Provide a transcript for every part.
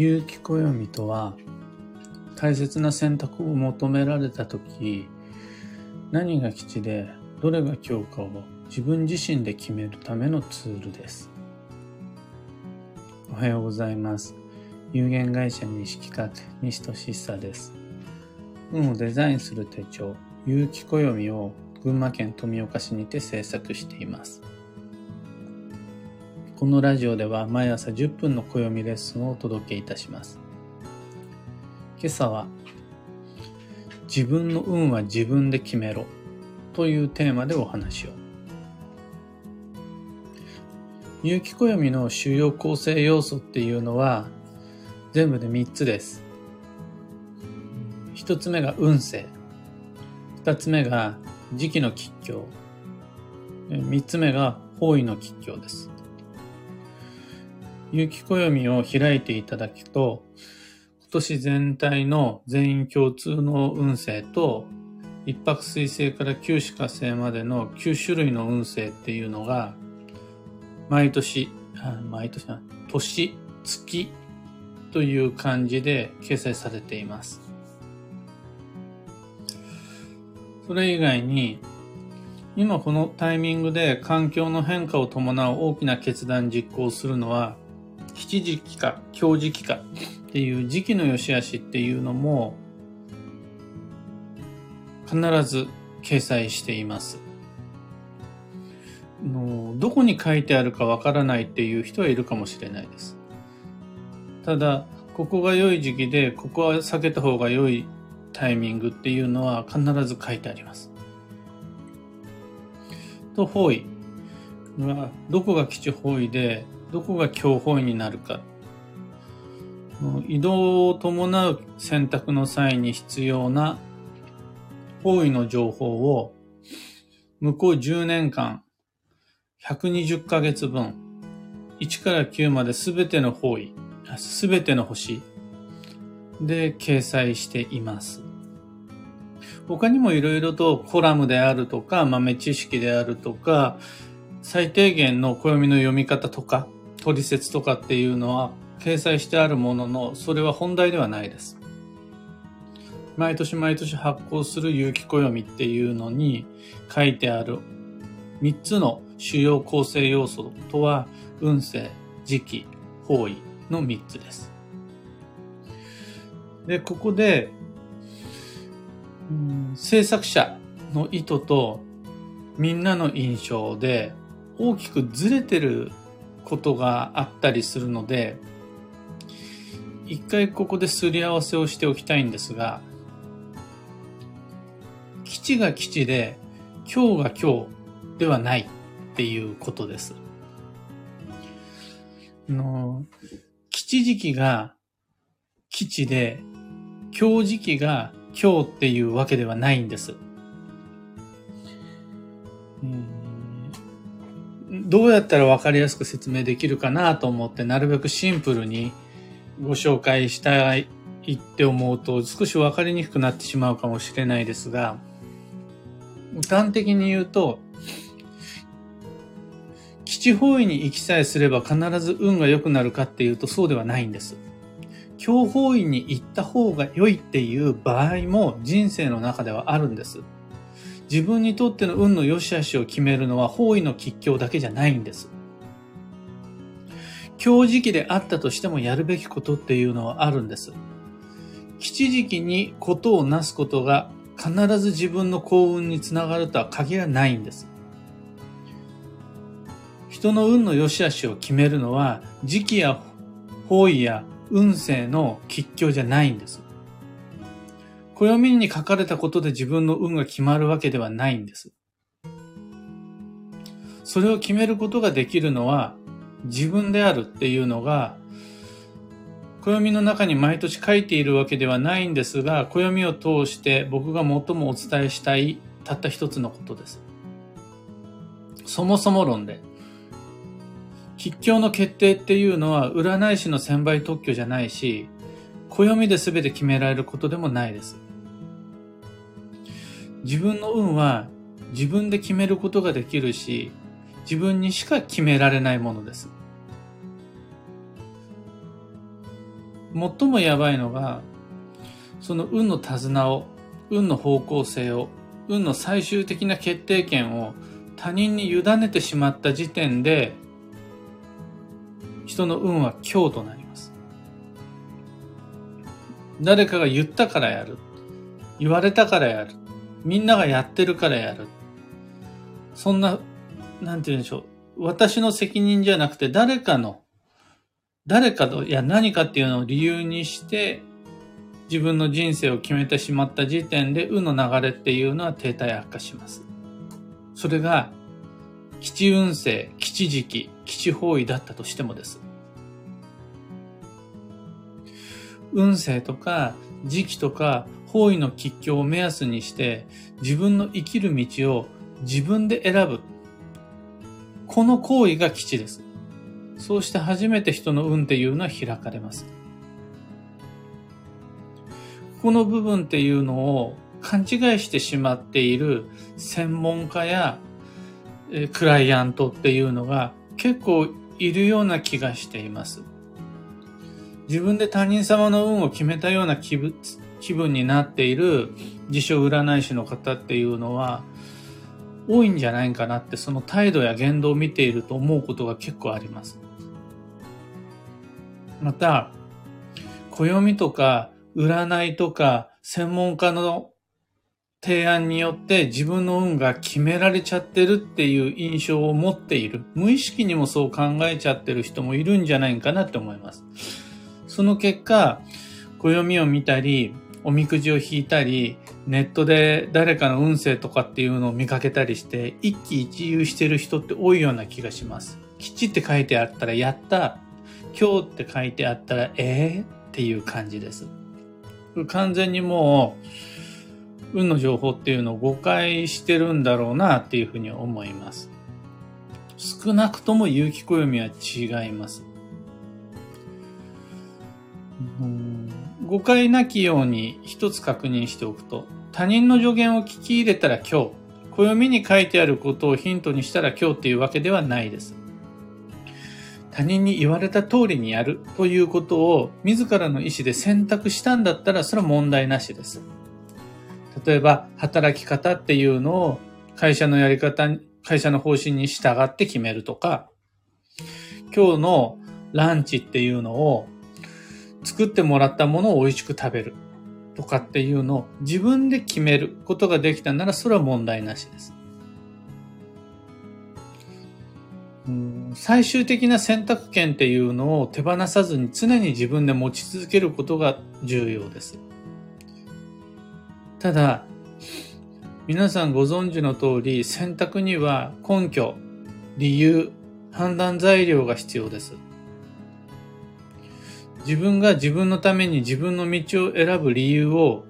有機暦とは大切な選択を求められた時何が基地でどれが強化を自分自身で決めるためのツールです。おはようございます。有限会社西企画西俊久です。運をデザインする手帳有機暦を群馬県富岡市にて制作しています。このラジオでは毎朝10分の暦レッスンをお届けいたします。今朝は自分の運は自分で決めろというテーマでお話を。有機暦の主要構成要素っていうのは全部で3つです。1つ目が運勢。2つ目が時期の吉凶。3つ目が方位の吉凶です。有機暦を開いていただくと、今年全体の全員共通の運勢と、一泊水星から九死火星までの9種類の運勢っていうのが、毎年、毎年、年、月という感じで掲載されています。それ以外に、今このタイミングで環境の変化を伴う大きな決断実行するのは吉時期か強時期かっていう時期の良し悪しっていうのも必ず掲載しています。のどこに書いてあるかわからないっていう人はいるかもしれないです。ただ、ここが良い時期で、ここは避けた方が良いタイミングっていうのは必ず書いてあります。と、方位、どこが基地方位で、どこが強法位になるか。移動を伴う選択の際に必要な方位の情報を向こう10年間120ヶ月分1から9まで全ての方位、全ての星で掲載しています。他にもいろいろとコラムであるとか豆知識であるとか最低限の暦の読み方とか取説とかっていうのは掲載してあるものの、それは本題ではないです。毎年毎年発行する有機暦っていうのに書いてある3つの主要構成要素とは、運勢、時期、方位の3つです。で、ここで、うん、制作者の意図とみんなの印象で大きくずれてることがあったりするので、一回ここですり合わせをしておきたいんですが、基地が基地で、今日が今日ではないっていうことです。の基地時期が基地で、今日時期が今日っていうわけではないんです。どうやったら分かりやすく説明できるかなと思って、なるべくシンプルにご紹介したいって思うと少し分かりにくくなってしまうかもしれないですが、端的に言うと、基地方位に行きさえすれば必ず運が良くなるかっていうとそうではないんです。強方位に行った方が良いっていう場合も人生の中ではあるんです。自分にとっての運の良し悪しを決めるのは方位の吉凶だけじゃないんです。強時期であったとしてもやるべきことっていうのはあるんです。吉時期にことをなすことが必ず自分の幸運につながるとは限らないんです。人の運の良し悪しを決めるのは時期や方位や運勢の吉凶じゃないんです。暦に書かれたことで自分の運が決まるわけではないんです。それを決めることができるのは自分であるっていうのが、暦の中に毎年書いているわけではないんですが、暦を通して僕が最もお伝えしたいたった一つのことです。そもそも論で、吉凶の決定っていうのは占い師の専売特許じゃないし、暦で全て決められることでもないです。自分の運は自分で決めることができるし、自分にしか決められないものです。最もやばいのが、その運の手綱を、運の方向性を、運の最終的な決定権を他人に委ねてしまった時点で、人の運は強となります。誰かが言ったからやる。言われたからやる。みんながやってるからやる。そんな、なんて言うんでしょう。私の責任じゃなくて誰かの、誰かと、いや何かっていうのを理由にして、自分の人生を決めてしまった時点で、運の流れっていうのは停滞悪化します。それが、基地運勢、基地時期、基地方位だったとしてもです。運勢とか時期とか方位の吉凶を目安にして自分の生きる道を自分で選ぶ。この行為が基地です。そうして初めて人の運っていうのは開かれます。この部分っていうのを勘違いしてしまっている専門家やクライアントっていうのが結構いるような気がしています。自分で他人様の運を決めたような気分気分になっている自称占い師の方っていうのは多いんじゃないかなってその態度や言動を見ていると思うことが結構あります。また、暦とか占いとか専門家の提案によって自分の運が決められちゃってるっていう印象を持っている。無意識にもそう考えちゃってる人もいるんじゃないかなって思います。その結果、暦を見たり、おみくじを引いたり、ネットで誰かの運勢とかっていうのを見かけたりして、一喜一憂してる人って多いような気がします。吉って書いてあったら、やった。今日って書いてあったら、ええー、っていう感じです。完全にもう、運の情報っていうのを誤解してるんだろうなっていうふうに思います。少なくとも有機暦は違います。誤解なきように一つ確認しておくと、他人の助言を聞き入れたら今日、暦に書いてあることをヒントにしたら今日っていうわけではないです。他人に言われた通りにやるということを自らの意思で選択したんだったらそれは問題なしです。例えば、働き方っていうのを会社のやり方、会社の方針に従って決めるとか、今日のランチっていうのを作ってもらったものを美味しく食べるとかっていうのを自分で決めることができたならそれは問題なしです。最終的な選択権っていうのを手放さずに常に自分で持ち続けることが重要です。ただ、皆さんご存知の通り選択には根拠、理由、判断材料が必要です。自分が自分のために自分の道を選ぶ理由を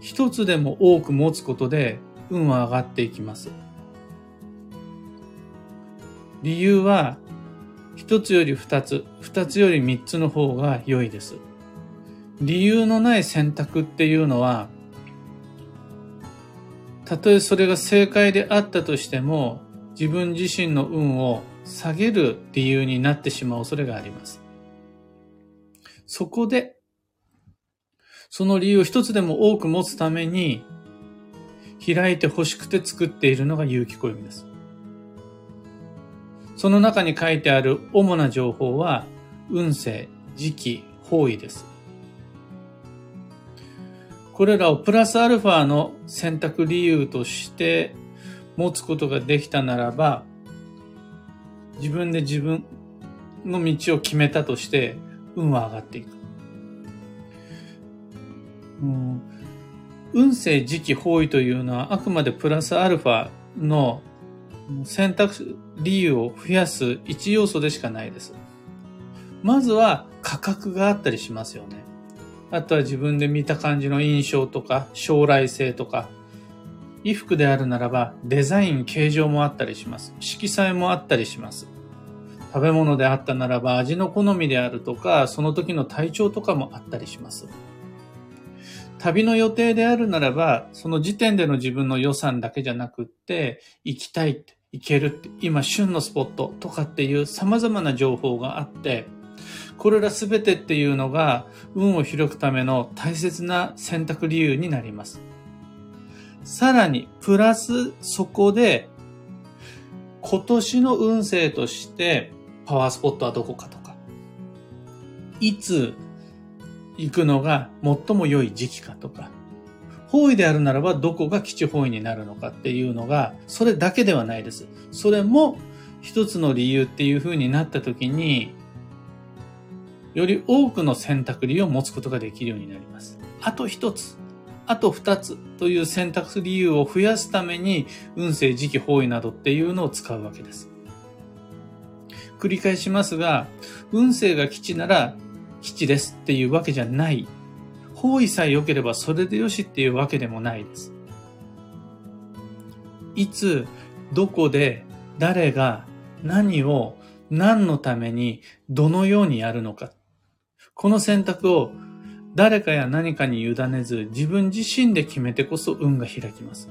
一つでも多く持つことで運は上がっていきます。理由は一つより二つ、二つより三つの方が良いです。理由のない選択っていうのは、たとえそれが正解であったとしても、自分自身の運を下げる理由になってしまう恐れがあります。そこで、その理由を一つでも多く持つために、開いて欲しくて作っているのが有機暦です。その中に書いてある主な情報は、運勢、時期、方位です。これらをプラスアルファの選択理由として持つことができたならば、自分で自分の道を決めたとして、運は上がっていく。うん、運勢時期方位というのはあくまでプラスアルファの選択理由を増やす一要素でしかないです。まずは価格があったりしますよね。あとは自分で見た感じの印象とか将来性とか衣服であるならばデザイン形状もあったりします。色彩もあったりします。食べ物であったならば味の好みであるとか、その時の体調とかもあったりします。旅の予定であるならば、その時点での自分の予算だけじゃなくって、行きたいって、行けるって、今旬のスポットとかっていう様々な情報があって、これらすべてっていうのが運を開くための大切な選択理由になります。さらに、プラスそこで今年の運勢としてパワースポットはどこかとか、いつ行くのが最も良い時期かとか、方位であるならばどこが基地方位になるのかっていうのが、それだけではないです。それも一つの理由っていう風になった時に、より多くの選択理由を持つことができるようになります。あと一つ、あと二つという選択理由を増やすために、運勢、時期、方位などっていうのを使うわけです。繰り返しますが、運勢が基地なら基地ですっていうわけじゃない方位さえ良ければそれでよしっていうわけでもないです。いつ、どこで、誰が、何を、何のために、どのようにやるのか。この選択を誰かや何かに委ねず自分自身で決めてこそ運が開きます。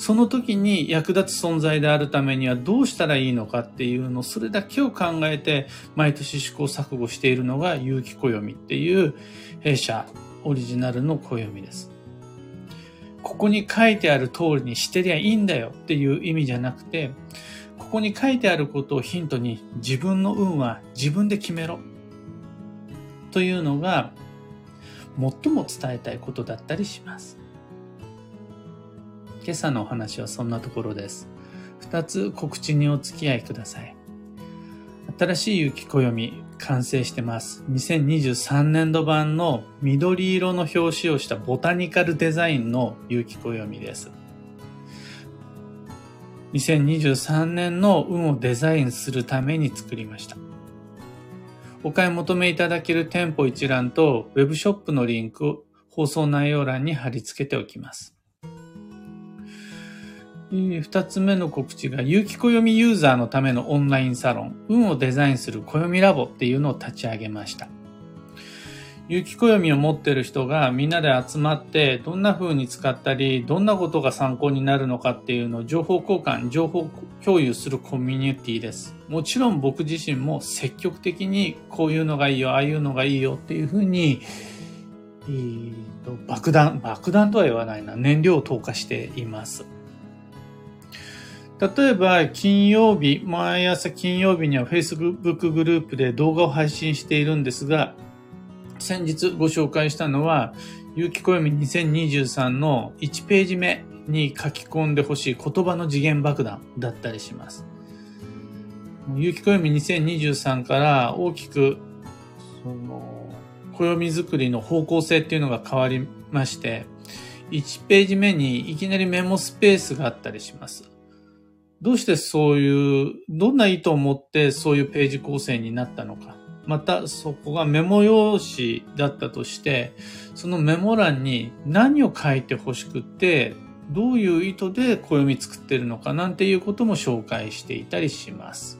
その時に役立つ存在であるためにはどうしたらいいのかっていうの、それだけを考えて毎年試行錯誤しているのが有機暦っていう弊社オリジナルの暦です。ここに書いてある通りにしてりゃいいんだよっていう意味じゃなくて、ここに書いてあることをヒントに自分の運は自分で決めろ。というのが最も伝えたいことだったりします。今朝のお話はそんなところです。二つ告知にお付き合いください。新しい雪暦完成してます。2023年度版の緑色の表紙をしたボタニカルデザインの雪暦です。2023年の運をデザインするために作りました。お買い求めいただける店舗一覧とウェブショップのリンクを放送内容欄に貼り付けておきます。二つ目の告知が、有機暦ユーザーのためのオンラインサロン、運をデザインする暦ラボっていうのを立ち上げました。有機暦を持ってる人がみんなで集まって、どんな風に使ったり、どんなことが参考になるのかっていうのを情報交換、情報共有するコミュニティです。もちろん僕自身も積極的にこういうのがいいよ、ああいうのがいいよっていう風に、えー、と爆弾、爆弾とは言わないな、燃料を投下しています。例えば、金曜日、毎朝金曜日には Facebook グループで動画を配信しているんですが、先日ご紹介したのは、有機暦2023の1ページ目に書き込んでほしい言葉の次元爆弾だったりします。有機暦2023から大きく、その、暦作りの方向性っていうのが変わりまして、1ページ目にいきなりメモスペースがあったりします。どうしてそういう、どんな意図を持ってそういうページ構成になったのか。またそこがメモ用紙だったとして、そのメモ欄に何を書いて欲しくて、どういう意図で暦作ってるのかなんていうことも紹介していたりします。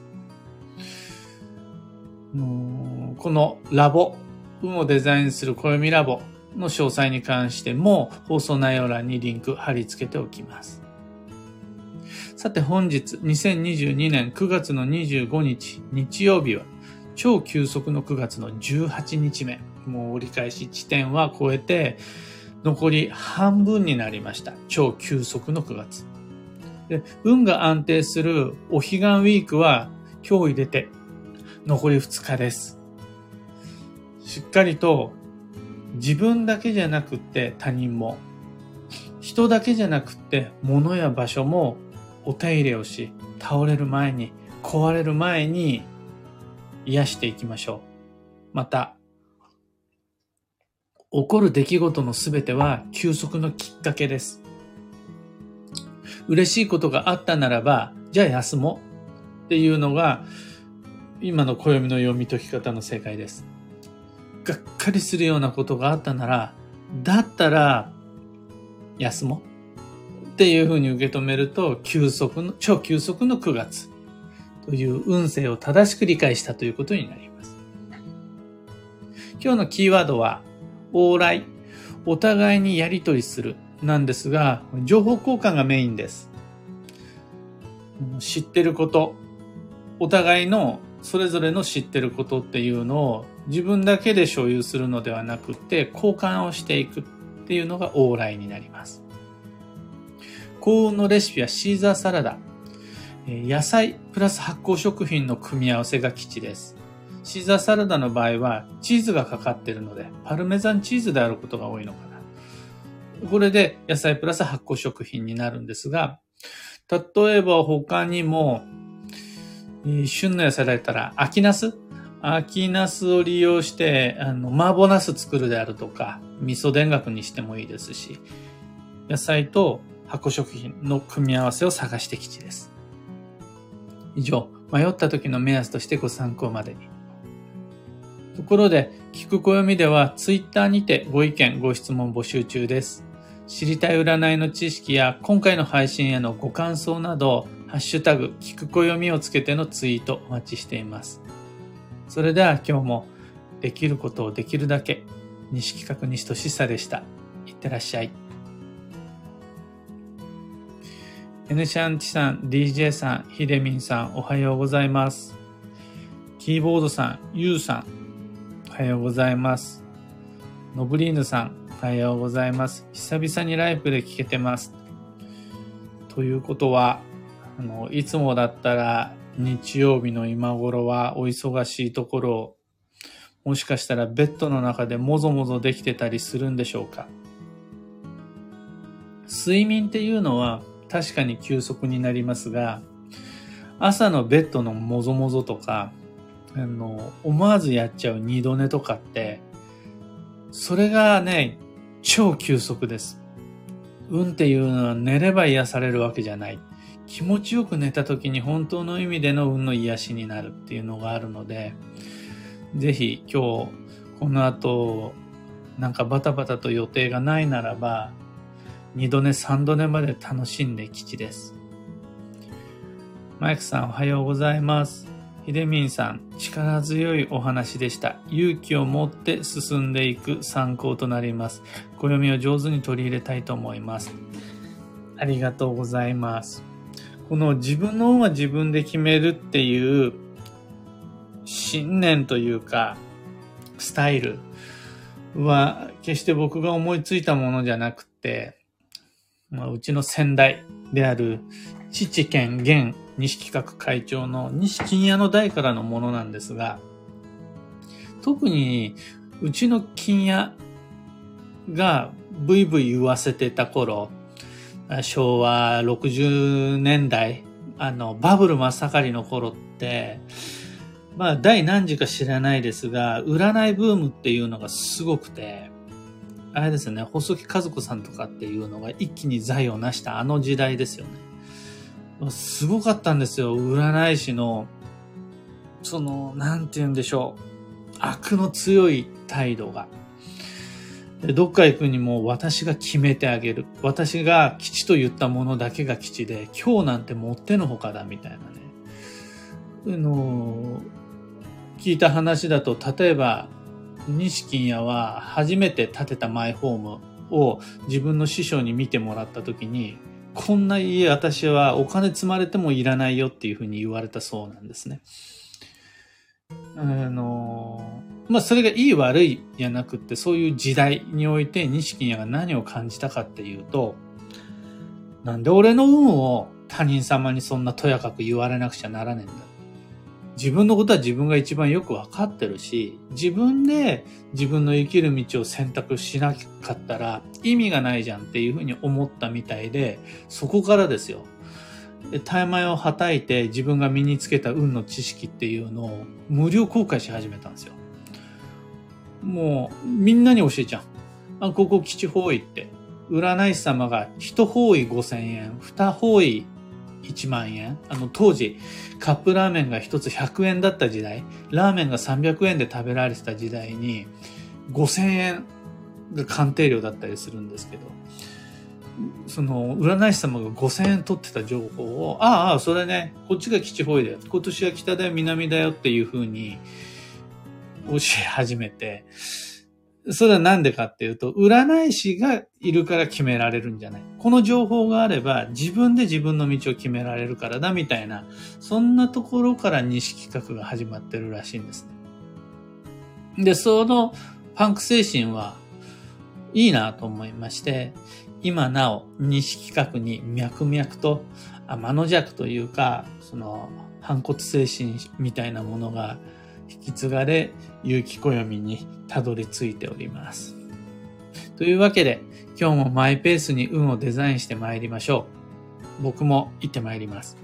このラボ、運をデザインする暦ラボの詳細に関しても放送内容欄にリンク貼り付けておきます。さて本日2022年9月の25日日曜日は超急速の9月の18日目。もう折り返し地点は超えて残り半分になりました。超急速の9月。で運が安定するお彼岸ウィークは今日入れて残り2日です。しっかりと自分だけじゃなくて他人も人だけじゃなくって物や場所もお手入れをし、倒れる前に、壊れる前に癒していきましょう。また、起こる出来事のすべては休息のきっかけです。嬉しいことがあったならば、じゃあ休もうっていうのが、今の暦の読み解き方の正解です。がっかりするようなことがあったなら、だったら、休もう。っていうふうに受け止めると、急速の、超急速の9月という運勢を正しく理解したということになります。今日のキーワードは、往来、お互いにやり取りするなんですが、情報交換がメインです。知ってること、お互いのそれぞれの知ってることっていうのを自分だけで所有するのではなくて交換をしていくっていうのが往来になります。幸運のレシピはシーザーサラダ。野菜プラス発酵食品の組み合わせが基地です。シーザーサラダの場合はチーズがかかっているので、パルメザンチーズであることが多いのかな。これで野菜プラス発酵食品になるんですが、例えば他にも、旬の野菜だったら秋ナス秋ナスを利用して、あの、麻婆ナス作るであるとか、味噌田楽にしてもいいですし、野菜と発酵食品の組み合わせを探してきちです。以上、迷った時の目安としてご参考までに。ところで、聞く暦ではツイッターにてご意見、ご質問募集中です。知りたい占いの知識や今回の配信へのご感想など、ハッシュタグ、聞く暦をつけてのツイートお待ちしています。それでは今日もできることをできるだけ、西企画西俊さでした。いってらっしゃい。N シャンチさん、DJ さん、ヒデミンさん、おはようございます。キーボードさん、ユウさん、おはようございます。ノブリーヌさん、おはようございます。久々にライブで聞けてます。ということは、あの、いつもだったら日曜日の今頃はお忙しいところを、もしかしたらベッドの中でもぞもぞできてたりするんでしょうか。睡眠っていうのは確かに休息になりますが、朝のベッドのもぞもぞとか、あの、思わずやっちゃう二度寝とかって、それがね、超休息です。運っていうのは寝れば癒されるわけじゃない。気持ちよく寝た時に本当の意味での運の癒しになるっていうのがあるので、ぜひ今日、この後、なんかバタバタと予定がないならば、二度寝三度寝まで楽しんで吉です。マイクさんおはようございます。ひでみんさん、力強いお話でした。勇気を持って進んでいく参考となります。暦を上手に取り入れたいと思います。ありがとうございます。この自分の運は自分で決めるっていう信念というか、スタイルは決して僕が思いついたものじゃなくて、まあ、うちの先代である父兼現西企画会長の西金屋の代からのものなんですが、特にうちの金屋がブイブイ言わせてた頃、昭和60年代、あの、バブル真っ盛りの頃って、まあ、第何次か知らないですが、占いブームっていうのがすごくて、あれですね、細木和子さんとかっていうのが一気に財を成したあの時代ですよね。すごかったんですよ、占い師の、その、なんて言うんでしょう。悪の強い態度が。どっか行くにも私が決めてあげる。私が吉と言ったものだけが吉で、今日なんてもってのほかだみたいなね。あの、聞いた話だと、例えば、西金屋は初めて建てたマイホームを自分の師匠に見てもらった時に、こんな家私はお金積まれてもいらないよっていうふうに言われたそうなんですね。あの、まあ、それがいい悪いじゃなくって、そういう時代において西金屋が何を感じたかっていうと、なんで俺の運を他人様にそんなとやかく言われなくちゃならねえんだ。自分のことは自分が一番よくわかってるし、自分で自分の生きる道を選択しなかったら意味がないじゃんっていうふうに思ったみたいで、そこからですよ。タイマイをはたいて自分が身につけた運の知識っていうのを無料公開し始めたんですよ。もうみんなに教えちゃう。あ、ここ基地方位って。占い師様が一方位5000円、二方位1万円。あの当時カップラーメンが一つ100円だった時代、ラーメンが300円で食べられてた時代に5000円が鑑定料だったりするんですけど、その占い師様が5000円取ってた情報を、ああ、それね、こっちが基地方位だよ。今年は北だよ、南だよっていうふうに教え始めて、それはなんでかっていうと、占い師がいるから決められるんじゃない。この情報があれば自分で自分の道を決められるからだみたいな、そんなところから西企画が始まってるらしいんですね。で、そのパンク精神はいいなと思いまして、今なお西企画に脈々と天の弱というか、その反骨精神みたいなものが引き継がれ、有機暦にたどり着いております。というわけで、今日もマイペースに運をデザインして参りましょう。僕も行って参ります。